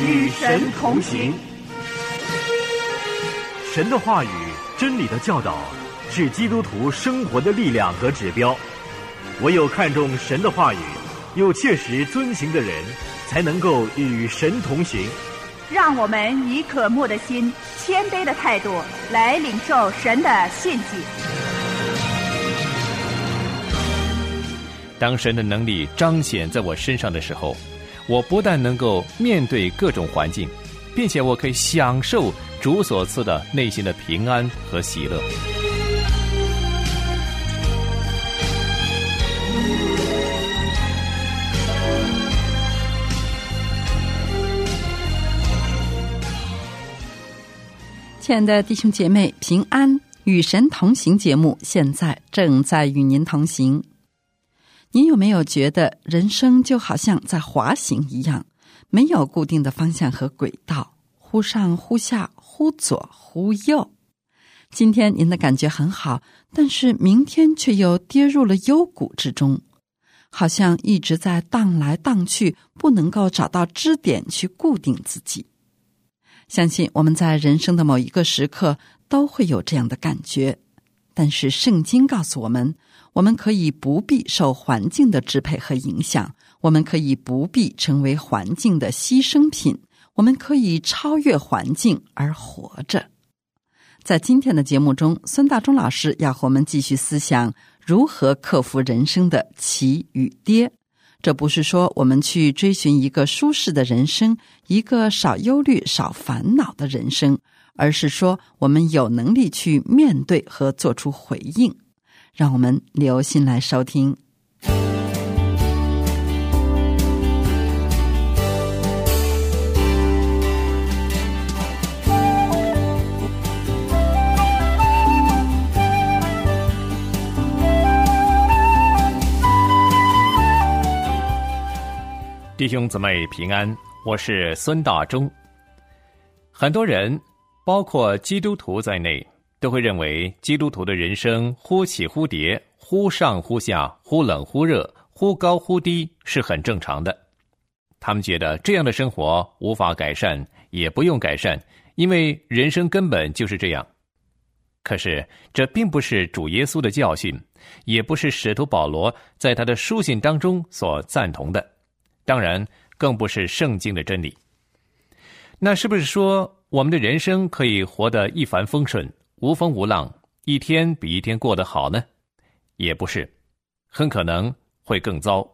与神同行。神的话语、真理的教导，是基督徒生活的力量和指标。唯有看重神的话语，又切实遵行的人，才能够与神同行。让我们以渴慕的心、谦卑的态度来领受神的信息。当神的能力彰显在我身上的时候，我不但能够面对各种环境，并且我可以享受主所赐的内心的平安和喜乐。亲爱的弟兄姐妹，平安与神同行节目现在正在与您同行。您有没有觉得人生就好像在滑行一样，没有固定的方向和轨道，忽上忽下，忽左忽右？今天您的感觉很好，但是明天却又跌入了幽谷之中，好像一直在荡来荡去，不能够找到支点去固定自己。相信我们在人生的某一个时刻都会有这样的感觉，但是圣经告诉我们，我们可以不必受环境的支配和影响，我们可以不必成为环境的牺牲品，我们可以超越环境而活着。在今天的节目中，孙大中老师要和我们继续思想如何克服人生的起与跌。这不是说我们去追寻一个舒适的人生，一个少忧虑、少烦恼的人生，而是说我们有能力去面对和做出回应。让我们留心来收听。弟兄姊妹平安，我是孙大中。很多人，包括基督徒在内，都会认为基督徒的人生忽起忽跌，忽上忽下，忽冷忽热，忽高忽低是很正常的。他们觉得这样的生活无法改善，也不用改善，因为人生根本就是这样。可是，这并不是主耶稣的教训，也不是使徒保罗在他的书信当中所赞同的。当然，更不是圣经的真理。那是不是说我们的人生可以活得一帆风顺、无风无浪，一天比一天过得好呢？也不是，很可能会更糟。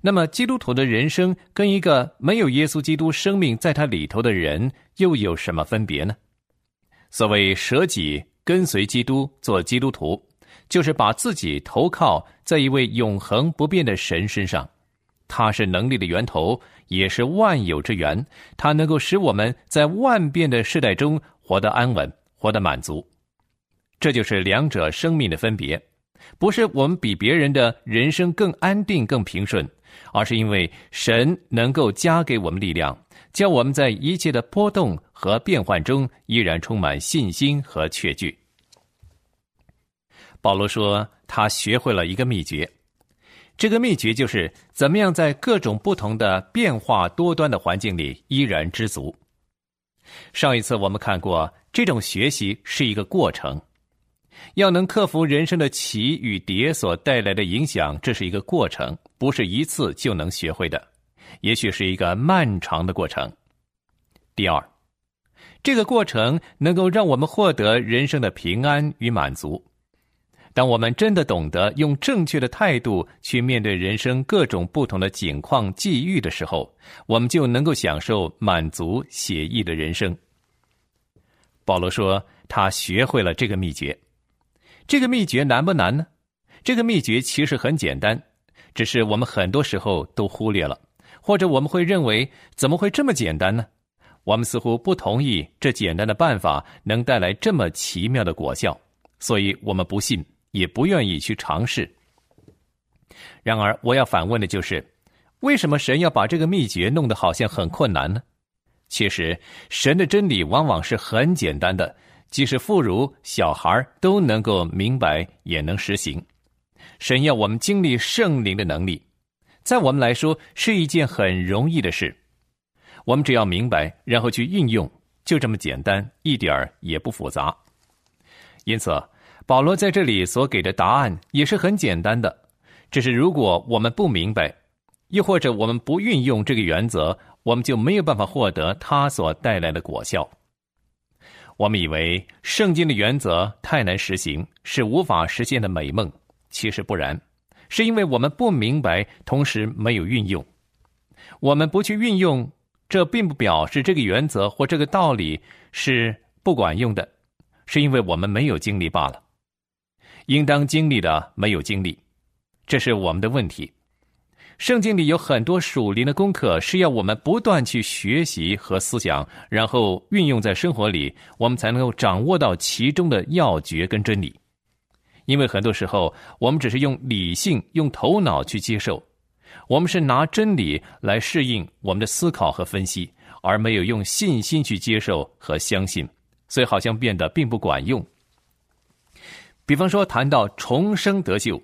那么，基督徒的人生跟一个没有耶稣基督生命在他里头的人又有什么分别呢？所谓舍己跟随基督做基督徒，就是把自己投靠在一位永恒不变的神身上。他是能力的源头，也是万有之源。他能够使我们在万变的世代中活得安稳，活得满足。这就是两者生命的分别，不是我们比别人的人生更安定、更平顺，而是因为神能够加给我们力量，叫我们在一切的波动和变幻中依然充满信心和确据。保罗说，他学会了一个秘诀。这个秘诀就是怎么样在各种不同的变化多端的环境里依然知足。上一次我们看过，这种学习是一个过程，要能克服人生的起与跌所带来的影响，这是一个过程，不是一次就能学会的，也许是一个漫长的过程。第二，这个过程能够让我们获得人生的平安与满足。当我们真的懂得用正确的态度去面对人生各种不同的境况际遇的时候，我们就能够享受满足写意的人生。保罗说，他学会了这个秘诀。这个秘诀难不难呢？这个秘诀其实很简单，只是我们很多时候都忽略了，或者我们会认为怎么会这么简单呢？我们似乎不同意这简单的办法能带来这么奇妙的果效，所以我们不信。也不愿意去尝试。然而，我要反问的就是：为什么神要把这个秘诀弄得好像很困难呢？其实，神的真理往往是很简单的，即使妇孺、小孩都能够明白，也能实行。神要我们经历圣灵的能力，在我们来说是一件很容易的事。我们只要明白，然后去运用，就这么简单，一点儿也不复杂。因此，保罗在这里所给的答案也是很简单的，只是如果我们不明白，又或者我们不运用这个原则，我们就没有办法获得它所带来的果效。我们以为圣经的原则太难实行，是无法实现的美梦，其实不然，是因为我们不明白，同时没有运用。我们不去运用，这并不表示这个原则或这个道理是不管用的，是因为我们没有经历罢了。应当经历的没有经历，这是我们的问题。圣经里有很多属灵的功课，是要我们不断去学习和思想，然后运用在生活里，我们才能够掌握到其中的要诀跟真理。因为很多时候，我们只是用理性、用头脑去接受，我们是拿真理来适应我们的思考和分析，而没有用信心去接受和相信，所以好像变得并不管用。比方说，谈到重生得救，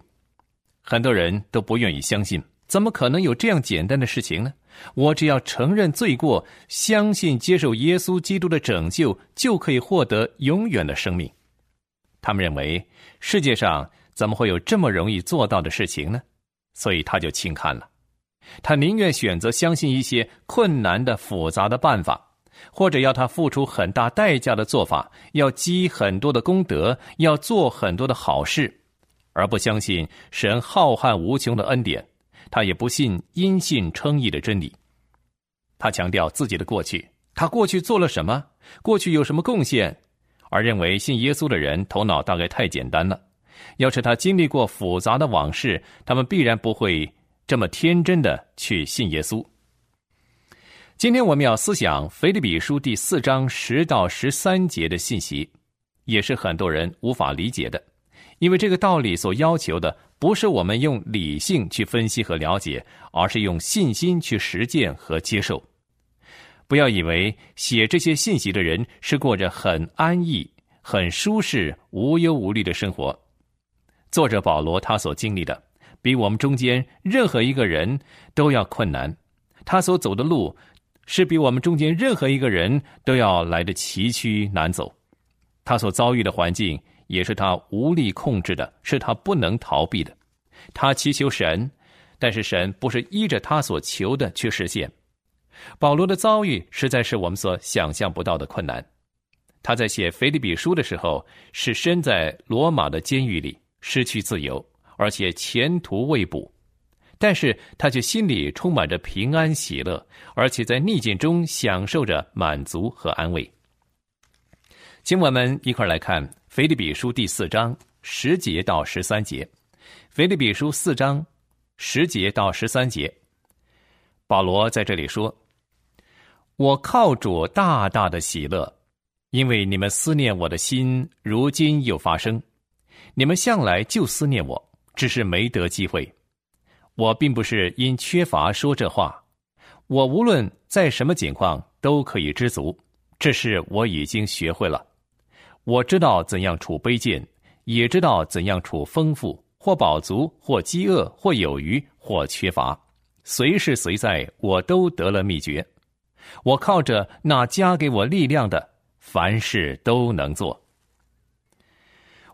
很多人都不愿意相信。怎么可能有这样简单的事情呢？我只要承认罪过，相信接受耶稣基督的拯救，就可以获得永远的生命。他们认为世界上怎么会有这么容易做到的事情呢？所以他就轻看了，他宁愿选择相信一些困难的、复杂的办法，或者要他付出很大代价的做法，要积很多的功德，要做很多的好事，而不相信神浩瀚无穷的恩典。他也不信因信称义的真理，他强调自己的过去，他过去做了什么，过去有什么贡献，而认为信耶稣的人头脑大概太简单了。要是他经历过复杂的往事，他们必然不会这么天真的去信耶稣。今天我们要思想腓立比书第四章十到十三节的信息，也是很多人无法理解的，因为这个道理所要求的。不是我们用理性去分析和了解，而是用信心去实践和接受。不要以为写这些信息的人是过着很安逸、很舒适、无忧无虑的生活。作者保罗他所经历的，比我们中间任何一个人都要困难。他所走的路，是比我们中间任何一个人都要来的崎岖难走。他所遭遇的环境。也是他无力控制的，是他不能逃避的。他祈求神，但是神不是依着他所求的去实现。保罗的遭遇实在是我们所想象不到的困难。他在写腓立比书的时候，是身在罗马的监狱里，失去自由，而且前途未卜。但是他却心里充满着平安喜乐，而且在逆境中享受着满足和安慰。请我们一块来看。腓立比书第四章十节到十三节，腓立比书四章十节到十三节，保罗在这里说：“我靠主大大的喜乐，因为你们思念我的心，如今又发生。你们向来就思念我，只是没得机会。我并不是因缺乏说这话，我无论在什么境况都可以知足，这是我已经学会了。”我知道怎样处卑贱，也知道怎样处丰富，或饱足，或饥饿，或有余，或缺乏，随时随在，我都得了秘诀。我靠着那加给我力量的，凡事都能做。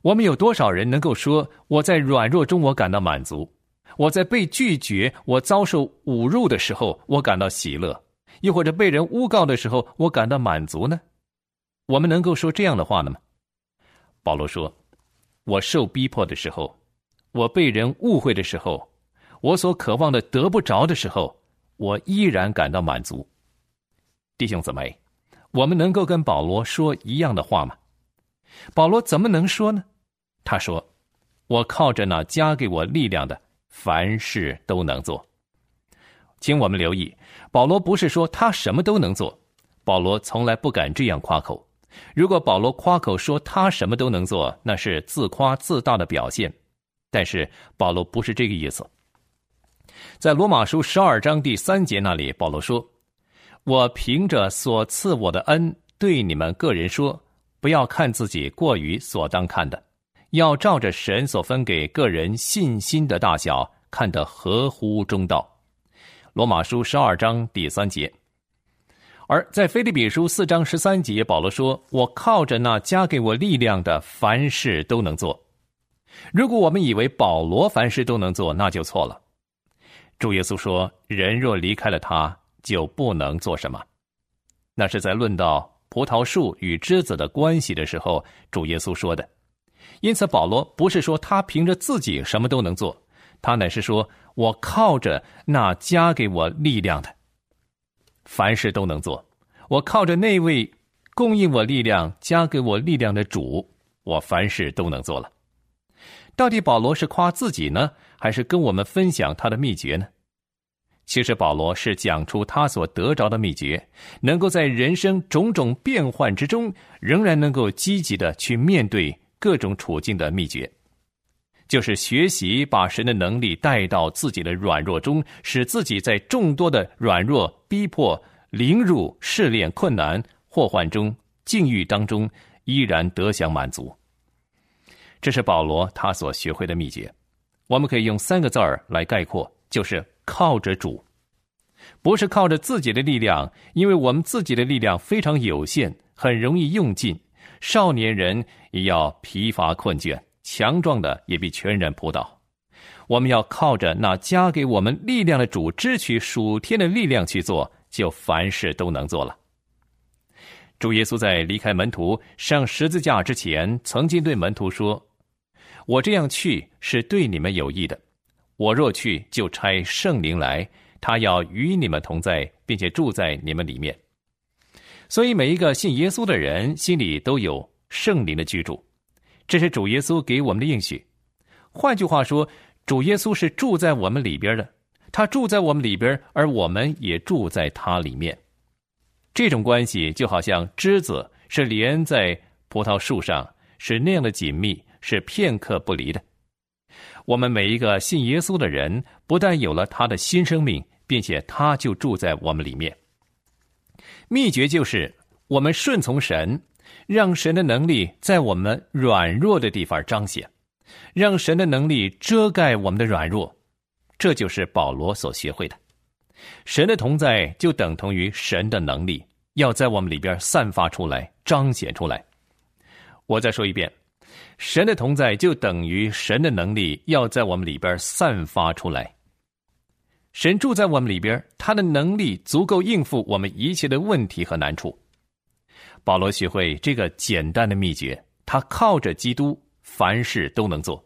我们有多少人能够说我在软弱中我感到满足？我在被拒绝、我遭受侮辱的时候，我感到喜乐；又或者被人诬告的时候，我感到满足呢？我们能够说这样的话呢吗？保罗说：“我受逼迫的时候，我被人误会的时候，我所渴望的得不着的时候，我依然感到满足。”弟兄姊妹，我们能够跟保罗说一样的话吗？保罗怎么能说呢？他说：“我靠着那加给我力量的，凡事都能做。”请我们留意，保罗不是说他什么都能做，保罗从来不敢这样夸口。如果保罗夸口说他什么都能做，那是自夸自大的表现。但是保罗不是这个意思。在罗马书十二章第三节那里，保罗说：“我凭着所赐我的恩，对你们个人说，不要看自己过于所当看的，要照着神所分给个人信心的大小，看得合乎中道。”罗马书十二章第三节。而在腓立比书四章十三节，保罗说：“我靠着那加给我力量的，凡事都能做。”如果我们以为保罗凡事都能做，那就错了。主耶稣说：“人若离开了他，就不能做什么。”那是在论到葡萄树与枝子的关系的时候，主耶稣说的。因此，保罗不是说他凭着自己什么都能做，他乃是说我靠着那加给我力量的，凡事都能做。我靠着那位供应我力量、加给我力量的主，我凡事都能做了。到底保罗是夸自己呢，还是跟我们分享他的秘诀呢？其实，保罗是讲出他所得着的秘诀，能够在人生种种变幻之中，仍然能够积极的去面对。各种处境的秘诀，就是学习把神的能力带到自己的软弱中，使自己在众多的软弱、逼迫、凌辱、试炼、困难、祸患中、境遇当中，依然得享满足。这是保罗他所学会的秘诀。我们可以用三个字儿来概括，就是靠着主，不是靠着自己的力量，因为我们自己的力量非常有限，很容易用尽。少年人也要疲乏困倦，强壮的也必全然扑倒。我们要靠着那加给我们力量的主，支取属天的力量去做，就凡事都能做了。主耶稣在离开门徒上十字架之前，曾经对门徒说：“我这样去是对你们有益的。我若去，就差圣灵来，他要与你们同在，并且住在你们里面。”所以，每一个信耶稣的人心里都有圣灵的居住，这是主耶稣给我们的应许。换句话说，主耶稣是住在我们里边的，他住在我们里边，而我们也住在他里面。这种关系就好像枝子是连在葡萄树上，是那样的紧密，是片刻不离的。我们每一个信耶稣的人，不但有了他的新生命，并且他就住在我们里面。秘诀就是我们顺从神，让神的能力在我们软弱的地方彰显，让神的能力遮盖我们的软弱。这就是保罗所学会的。神的同在就等同于神的能力，要在我们里边散发出来、彰显出来。我再说一遍，神的同在就等于神的能力要在我们里边散发出来。神住在我们里边，他的能力足够应付我们一切的问题和难处。保罗学会这个简单的秘诀，他靠着基督，凡事都能做。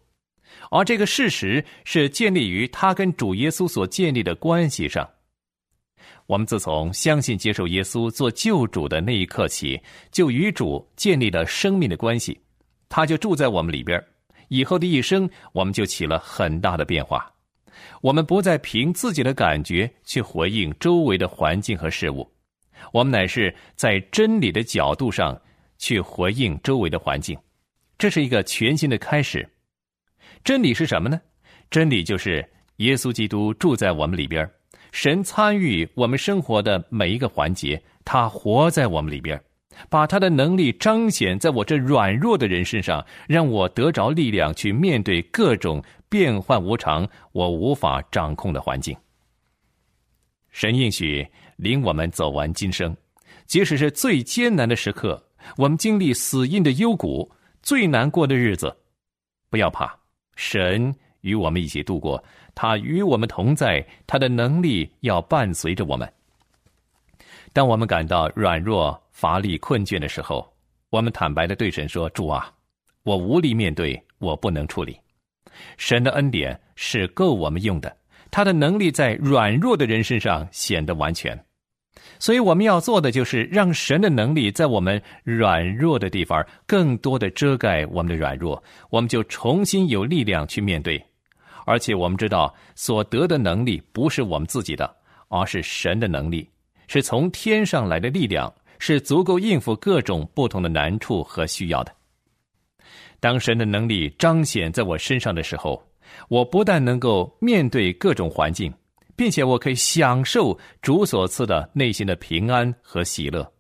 而这个事实是建立于他跟主耶稣所建立的关系上。我们自从相信接受耶稣做救主的那一刻起，就与主建立了生命的关系，他就住在我们里边。以后的一生，我们就起了很大的变化。我们不再凭自己的感觉去回应周围的环境和事物，我们乃是在真理的角度上去回应周围的环境。这是一个全新的开始。真理是什么呢？真理就是耶稣基督住在我们里边，神参与我们生活的每一个环节，他活在我们里边，把他的能力彰显在我这软弱的人身上，让我得着力量去面对各种。变幻无常，我无法掌控的环境。神应许领我们走完今生，即使是最艰难的时刻，我们经历死荫的幽谷，最难过的日子，不要怕，神与我们一起度过，他与我们同在，他的能力要伴随着我们。当我们感到软弱、乏力、困倦的时候，我们坦白的对神说：“主啊，我无力面对，我不能处理。”神的恩典是够我们用的，他的能力在软弱的人身上显得完全，所以我们要做的就是让神的能力在我们软弱的地方更多的遮盖我们的软弱，我们就重新有力量去面对。而且我们知道所得的能力不是我们自己的，而是神的能力，是从天上来的力量，是足够应付各种不同的难处和需要的。当神的能力彰显在我身上的时候，我不但能够面对各种环境，并且我可以享受主所赐的内心的平安和喜乐。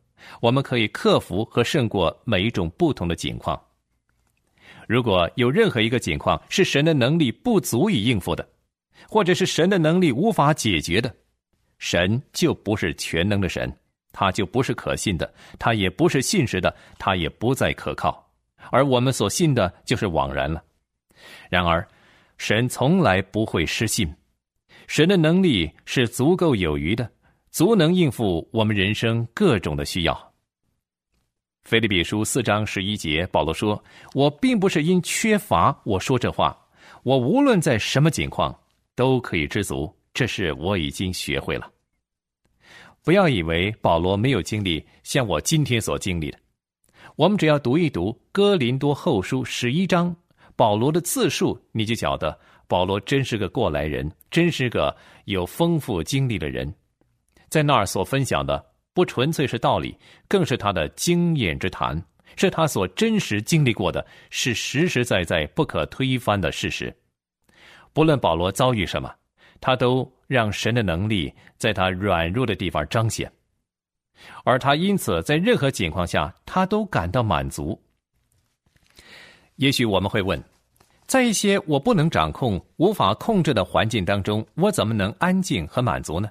我们可以克服和胜过每一种不同的境况。如果有任何一个境况是神的能力不足以应付的，或者是神的能力无法解决的，神就不是全能的神，他就不是可信的，他也不是信实的，他也不再可靠，而我们所信的就是枉然了。然而，神从来不会失信，神的能力是足够有余的，足能应付我们人生各种的需要。腓立比书四章十一节，保罗说：“我并不是因缺乏我说这话，我无论在什么境况都可以知足，这是我已经学会了。”不要以为保罗没有经历像我今天所经历的。我们只要读一读《哥林多后书》十一章，保罗的自述，你就晓得保罗真是个过来人，真是个有丰富经历的人。在那儿所分享的，不纯粹是道理，更是他的经验之谈，是他所真实经历过的，是实实在在不可推翻的事实。不论保罗遭遇什么。他都让神的能力在他软弱的地方彰显，而他因此在任何情况下，他都感到满足。也许我们会问，在一些我不能掌控、无法控制的环境当中，我怎么能安静和满足呢？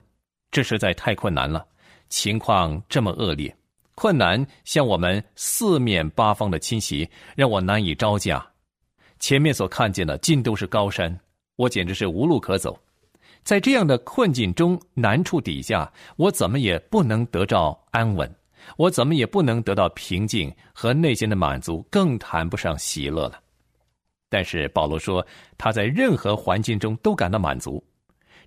这实在太困难了。情况这么恶劣，困难向我们四面八方的侵袭，让我难以招架。前面所看见的尽都是高山，我简直是无路可走。在这样的困境中、难处底下，我怎么也不能得到安稳，我怎么也不能得到平静和内心的满足，更谈不上喜乐了。但是保罗说，他在任何环境中都感到满足，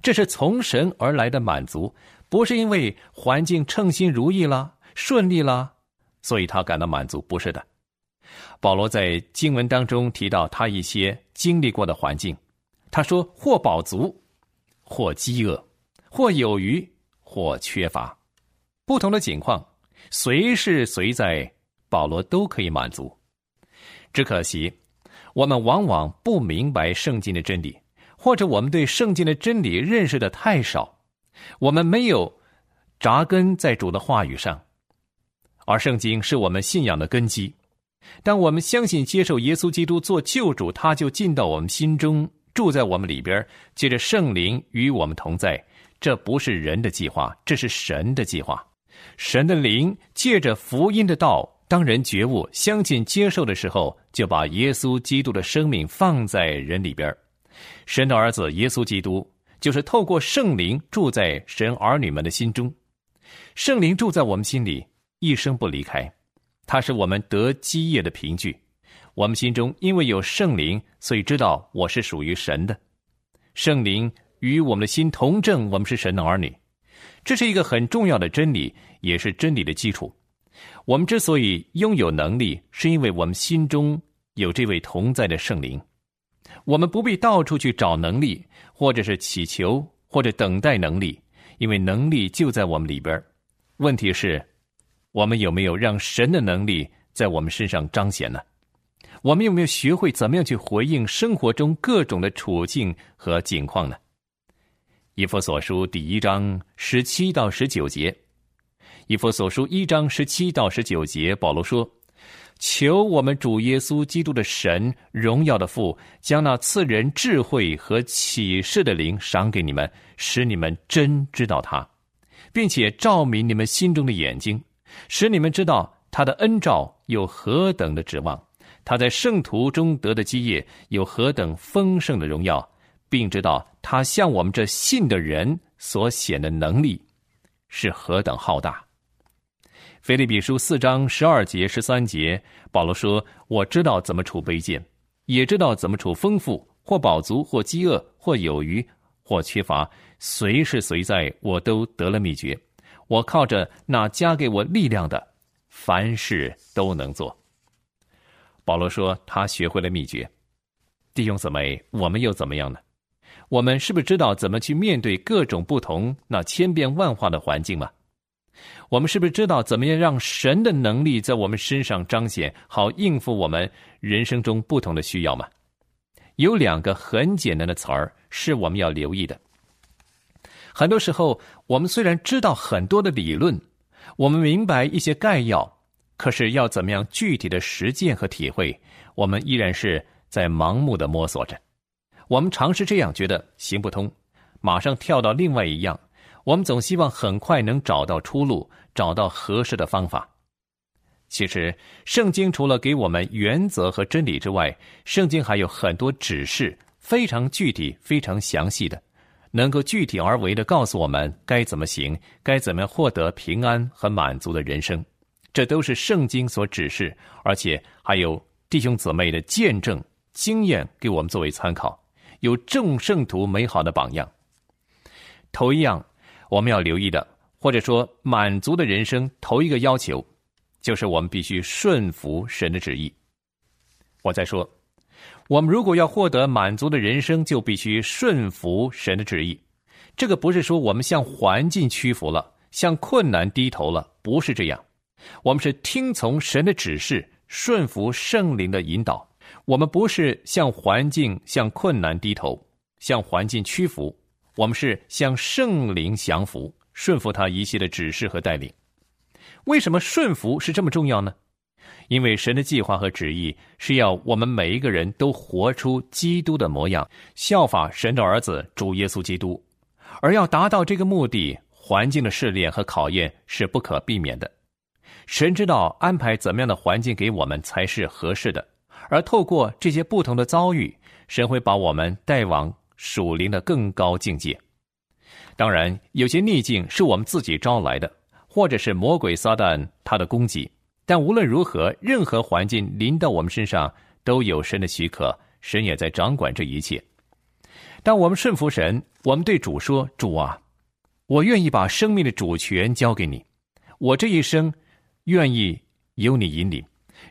这是从神而来的满足，不是因为环境称心如意了、顺利了，所以他感到满足，不是的。保罗在经文当中提到他一些经历过的环境，他说或饱足。或饥饿，或有余，或缺乏，不同的情况，随时随在，保罗都可以满足。只可惜，我们往往不明白圣经的真理，或者我们对圣经的真理认识的太少，我们没有扎根在主的话语上，而圣经是我们信仰的根基。当我们相信接受耶稣基督做救主，他就进到我们心中。住在我们里边，借着圣灵与我们同在。这不是人的计划，这是神的计划。神的灵借着福音的道，当人觉悟、相信、接受的时候，就把耶稣基督的生命放在人里边。神的儿子耶稣基督，就是透过圣灵住在神儿女们的心中。圣灵住在我们心里，一生不离开。他是我们得基业的凭据。我们心中因为有圣灵，所以知道我是属于神的。圣灵与我们的心同证，我们是神的儿女。这是一个很重要的真理，也是真理的基础。我们之所以拥有能力，是因为我们心中有这位同在的圣灵。我们不必到处去找能力，或者是祈求，或者等待能力，因为能力就在我们里边。问题是，我们有没有让神的能力在我们身上彰显呢？我们有没有学会怎么样去回应生活中各种的处境和境况呢？以弗所书第一章十七到十九节，以弗所书一章十七到十九节，保罗说：“求我们主耶稣基督的神荣耀的父，将那赐人智慧和启示的灵赏给你们，使你们真知道他，并且照明你们心中的眼睛，使你们知道他的恩照有何等的指望。”他在圣徒中得的基业有何等丰盛的荣耀，并知道他向我们这信的人所显的能力是何等浩大。腓立比书四章十二节十三节，保罗说：“我知道怎么处卑贱，也知道怎么处丰富，或饱足，或饥饿，或有余，或缺乏，随时随在，我都得了秘诀。我靠着那加给我力量的，凡事都能做。”保罗说：“他学会了秘诀。”弟兄姊妹，我们又怎么样呢？我们是不是知道怎么去面对各种不同、那千变万化的环境吗？我们是不是知道怎么样让神的能力在我们身上彰显，好应付我们人生中不同的需要吗？有两个很简单的词儿是我们要留意的。很多时候，我们虽然知道很多的理论，我们明白一些概要。可是要怎么样具体的实践和体会，我们依然是在盲目的摸索着。我们尝试这样，觉得行不通，马上跳到另外一样。我们总希望很快能找到出路，找到合适的方法。其实，圣经除了给我们原则和真理之外，圣经还有很多指示，非常具体、非常详细的，能够具体而为的告诉我们该怎么行，该怎么获得平安和满足的人生。这都是圣经所指示，而且还有弟兄姊妹的见证经验给我们作为参考，有众圣徒美好的榜样。头一样，我们要留意的，或者说满足的人生，头一个要求。就是我们必须顺服神的旨意。我再说，我们如果要获得满足的人生，就必须顺服神的旨意。这个不是说我们向环境屈服了，向困难低头了，不是这样。我们是听从神的指示，顺服圣灵的引导。我们不是向环境、向困难低头，向环境屈服。我们是向圣灵降服，顺服他一切的指示和带领。为什么顺服是这么重要呢？因为神的计划和旨意是要我们每一个人都活出基督的模样，效法神的儿子主耶稣基督。而要达到这个目的，环境的试炼和考验是不可避免的。神知道安排怎么样的环境给我们才是合适的，而透过这些不同的遭遇，神会把我们带往属灵的更高境界。当然，有些逆境是我们自己招来的。或者是魔鬼撒旦他的攻击，但无论如何，任何环境临到我们身上，都有神的许可，神也在掌管这一切。当我们顺服神，我们对主说：“主啊，我愿意把生命的主权交给你，我这一生愿意由你引领，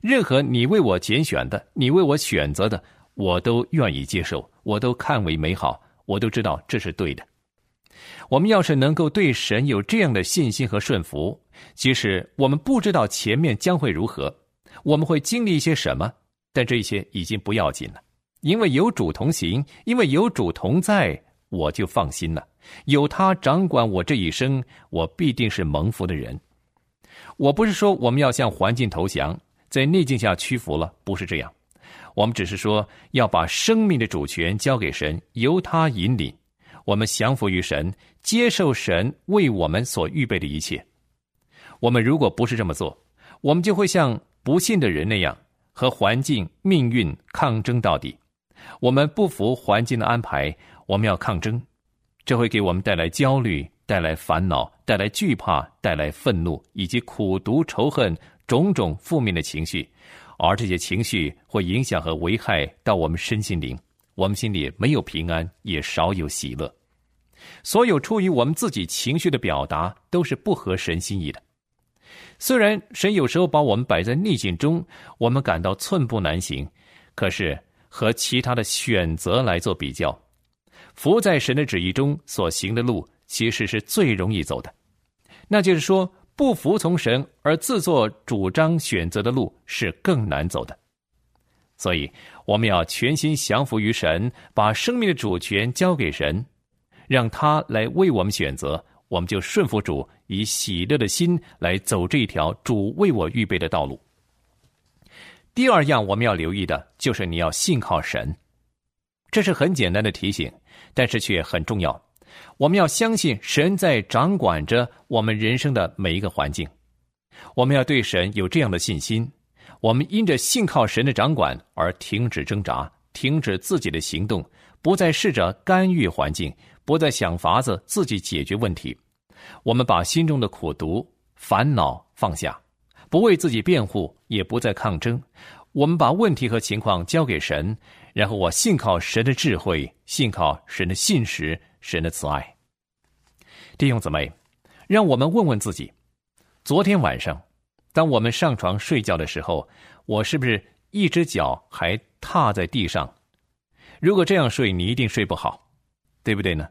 任何你为我拣选的，你为我选择的，我都愿意接受，我都看为美好，我都知道这是对的。”我们要是能够对神有这样的信心和顺服，即使我们不知道前面将会如何，我们会经历一些什么，但这些已经不要紧了，因为有主同行，因为有主同在，我就放心了。有他掌管我这一生，我必定是蒙福的人。我不是说我们要向环境投降，在逆境下屈服了，不是这样。我们只是说要把生命的主权交给神，由他引领。我们降服于神，接受神为我们所预备的一切。我们如果不是这么做，我们就会像不信的人那样，和环境、命运抗争到底。我们不服环境的安排，我们要抗争，这会给我们带来焦虑、带来烦恼、带来惧怕、带来愤怒，以及苦毒、仇恨种种负面的情绪。而这些情绪会影响和危害到我们身心灵，我们心里没有平安，也少有喜乐。所有出于我们自己情绪的表达，都是不合神心意的。虽然神有时候把我们摆在逆境中，我们感到寸步难行，可是和其他的选择来做比较，服在神的旨意中所行的路，其实是最容易走的。那就是说，不服从神而自作主张选择的路，是更难走的。所以，我们要全心降服于神，把生命的主权交给神。让他来为我们选择，我们就顺服主，以喜乐的心来走这一条主为我预备的道路。第二样我们要留意的就是你要信靠神，这是很简单的提醒，但是却很重要。我们要相信神在掌管着我们人生的每一个环境，我们要对神有这样的信心。我们因着信靠神的掌管而停止挣扎，停止自己的行动，不再试着干预环境。不再想法子自己解决问题，我们把心中的苦毒、烦恼放下，不为自己辩护，也不再抗争。我们把问题和情况交给神，然后我信靠神的智慧，信靠神的信实，神的慈爱。弟兄姊妹，让我们问问自己：昨天晚上，当我们上床睡觉的时候，我是不是一只脚还踏在地上？如果这样睡，你一定睡不好，对不对呢？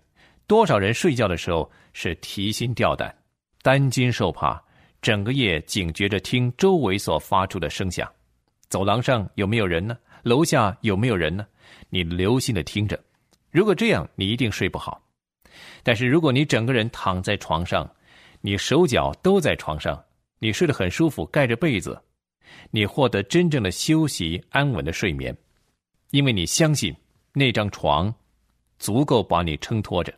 多少人睡觉的时候是提心吊胆、担惊受怕，整个夜警觉着听周围所发出的声响。走廊上有没有人呢？楼下有没有人呢？你留心的听着。如果这样，你一定睡不好。但是如果你整个人躺在床上，你手脚都在床上，你睡得很舒服，盖着被子，你获得真正的休息、安稳的睡眠，因为你相信那张床足够把你撑托着。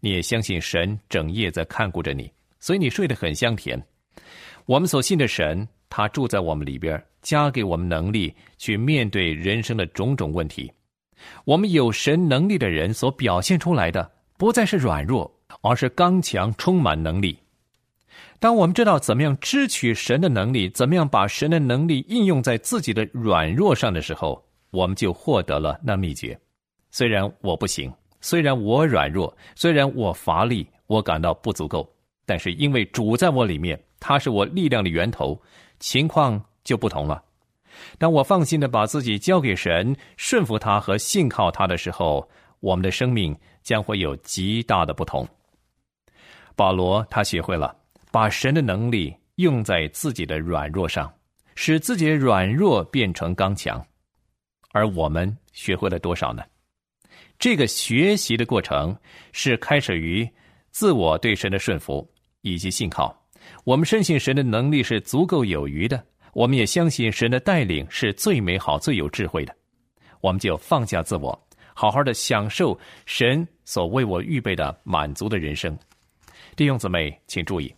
你也相信神整夜在看顾着你，所以你睡得很香甜。我们所信的神，他住在我们里边，加给我们能力去面对人生的种种问题。我们有神能力的人所表现出来的，不再是软弱，而是刚强，充满能力。当我们知道怎么样支取神的能力，怎么样把神的能力应用在自己的软弱上的时候，我们就获得了那秘诀。虽然我不行，虽然我软弱，虽然我乏力，我感到不足够，但是因为主在我里面，他是我力量的源头，情况就不同了。当我放心的把自己交给神，顺服他和信靠他的时候，我们的生命将会有极大的不同。保罗他学会了。把神的能力用在自己的软弱上，使自己的软弱变成刚强，而我们学会了多少呢？这个学习的过程是开始于自我对神的顺服以及信靠。我们深信神的能力是足够有余的，我们也相信神的带领是最美好、最有智慧的。我们就放下自我，好好的享受神所为我预备的满足的人生。弟兄姊妹，请注意。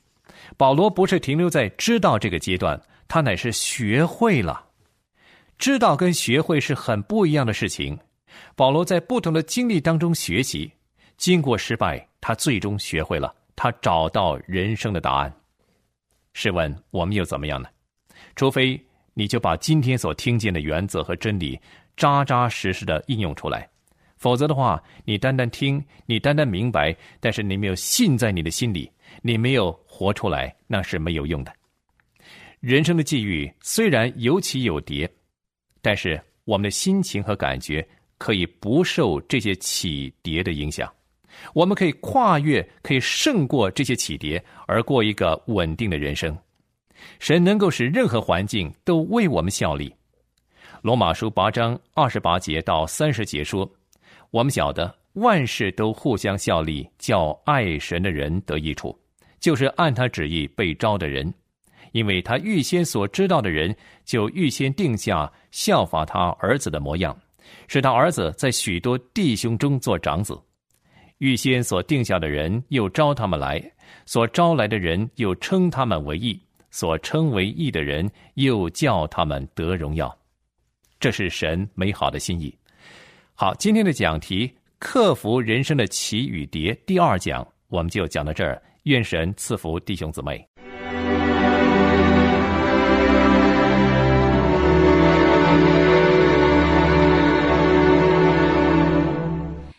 保罗不是停留在知道这个阶段，他乃是学会了。知道跟学会是很不一样的事情。保罗在不同的经历当中学习，经过失败，他最终学会了，他找到人生的答案。试问我们又怎么样呢？除非你就把今天所听见的原则和真理扎扎实实的应用出来，否则的话，你单单听，你单单明白，但是你没有信在你的心里。你没有活出来，那是没有用的。人生的际遇虽然有起有跌，但是我们的心情和感觉可以不受这些起跌的影响。我们可以跨越，可以胜过这些起跌，而过一个稳定的人生。神能够使任何环境都为我们效力。罗马书八章二十八节到三十节说：“我们晓得万事都互相效力，叫爱神的人得益处。”就是按他旨意被招的人，因为他预先所知道的人，就预先定下效法他儿子的模样，使他儿子在许多弟兄中做长子。预先所定下的人，又招他们来；所招来的人，又称他们为义；所称为义的人，又叫他们得荣耀。这是神美好的心意。好，今天的讲题《克服人生的起与跌》第二讲，我们就讲到这儿。愿神赐福弟兄姊妹。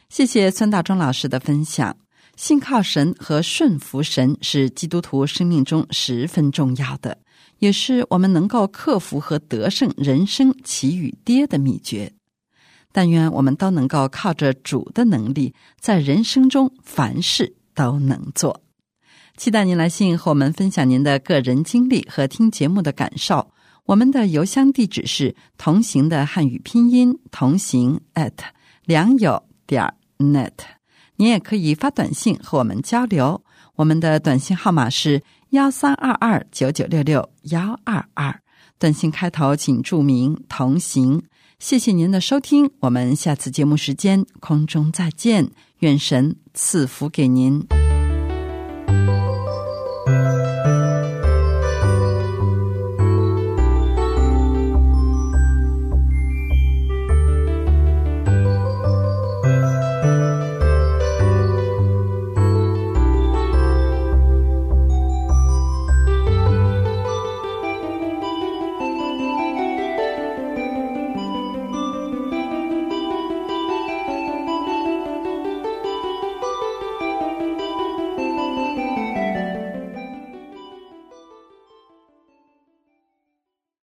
谢谢孙大中老师的分享。信靠神和顺服神是基督徒生命中十分重要的，也是我们能够克服和得胜人生起与跌的秘诀。但愿我们都能够靠着主的能力，在人生中凡事都能做。期待您来信和我们分享您的个人经历和听节目的感受。我们的邮箱地址是同行的汉语拼音同行 at 良友点 net。您也可以发短信和我们交流。我们的短信号码是幺三二二九九六六幺二二。短信开头请注明同行。谢谢您的收听，我们下次节目时间空中再见。愿神赐福给您。